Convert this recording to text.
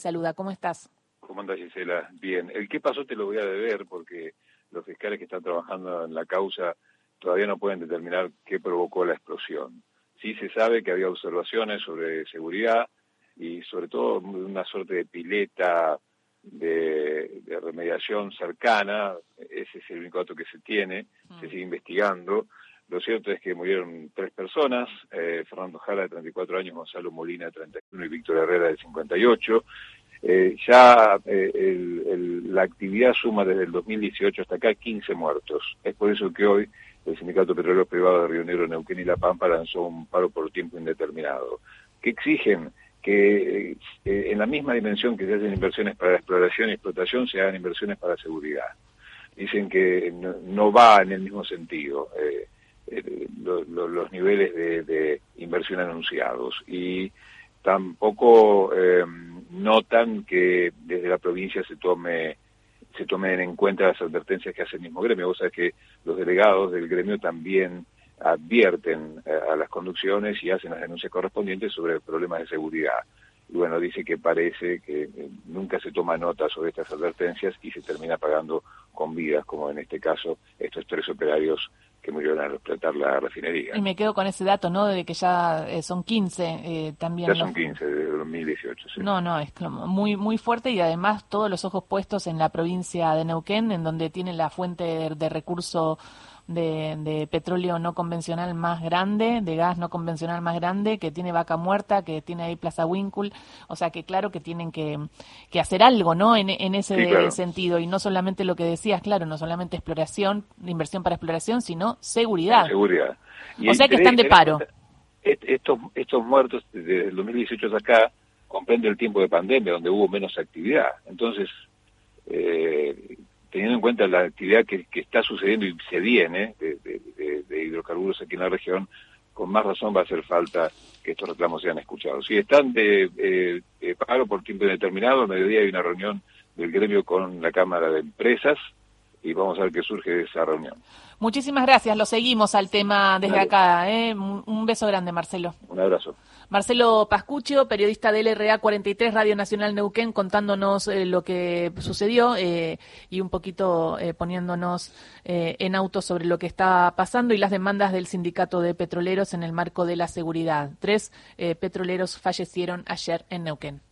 Saluda, ¿cómo estás? ¿Cómo andas, Gisela? Bien. El qué pasó te lo voy a deber porque los fiscales que están trabajando en la causa todavía no pueden determinar qué provocó la explosión. Sí se sabe que había observaciones sobre seguridad y sobre todo una suerte de pileta de, remediación cercana, ese es el único dato que se tiene, se mm. sigue investigando. Lo cierto es que murieron tres personas, eh, Fernando Jara de 34 años, Gonzalo Molina de 31 y Víctor Herrera de 58. Eh, ya eh, la actividad suma desde el 2018 hasta acá 15 muertos. Es por eso que hoy el Sindicato Petrolero Privado de Río Negro, Neuquén y La Pampa lanzó un paro por tiempo indeterminado. que exigen? Que en la misma dimensión que se hacen inversiones para exploración y explotación, se hagan inversiones para seguridad. Dicen que no, va en el mismo sentido. Eh, los niveles de, inversión anunciados y tampoco eh, notan que desde la provincia se tome se tomen en cuenta las advertencias que hace el mismo gremio. Vos sabés que los delegados del gremio también advierten eh, a las conducciones y hacen las denuncias correspondientes sobre problemas de seguridad. Y bueno, dice que parece que nunca se toma nota sobre estas advertencias y se termina pagando con vidas, como en este caso estos tres operarios que murieron al explotar la refinería. Y me quedo con ese dato, ¿no? De que ya eh, son 15 eh, también. Ya son 15 de 2018, sí. No, no, es muy, muy fuerte y además todos los ojos puestos en la provincia de Neuquén, en donde tiene la fuente de, de recurso de, petróleo no convencional más grande, de gas no convencional más grande, que tiene Vaca Muerta, que tiene ahí Plaza Winkle, o sea que claro que tienen que, que hacer algo, ¿no? En, en ese sentido, y no solamente lo que decías, claro, no solamente exploración, inversión para exploración, sino seguridad. Seguridad. o sea que están de paro. Estos, estos muertos desde el 2018 hasta acá comprende el tiempo de pandemia, donde hubo menos actividad. Entonces, eh, teniendo en cuenta la actividad que, está sucediendo y se viene de, hidrocarburos aquí en la región, con más razón va a hacer falta que estos reclamos sean escuchados. Si están de, eh, paro por tiempo indeterminado, al mediodía hay una reunión del gremio con la Cámara de Empresas y vamos a ver qué surge de esa reunión. Muchísimas gracias, lo seguimos al tema desde acá. ¿eh? Un beso grande, Marcelo. Un abrazo. Marcelo Pascuccio, periodista del RA 43 Radio Nacional Neuquén, contándonos eh, lo que sucedió eh, y un poquito poniéndonos en auto sobre lo que está pasando y las demandas del sindicato de petroleros en el marco de la seguridad. Tres petroleros fallecieron ayer en Neuquén.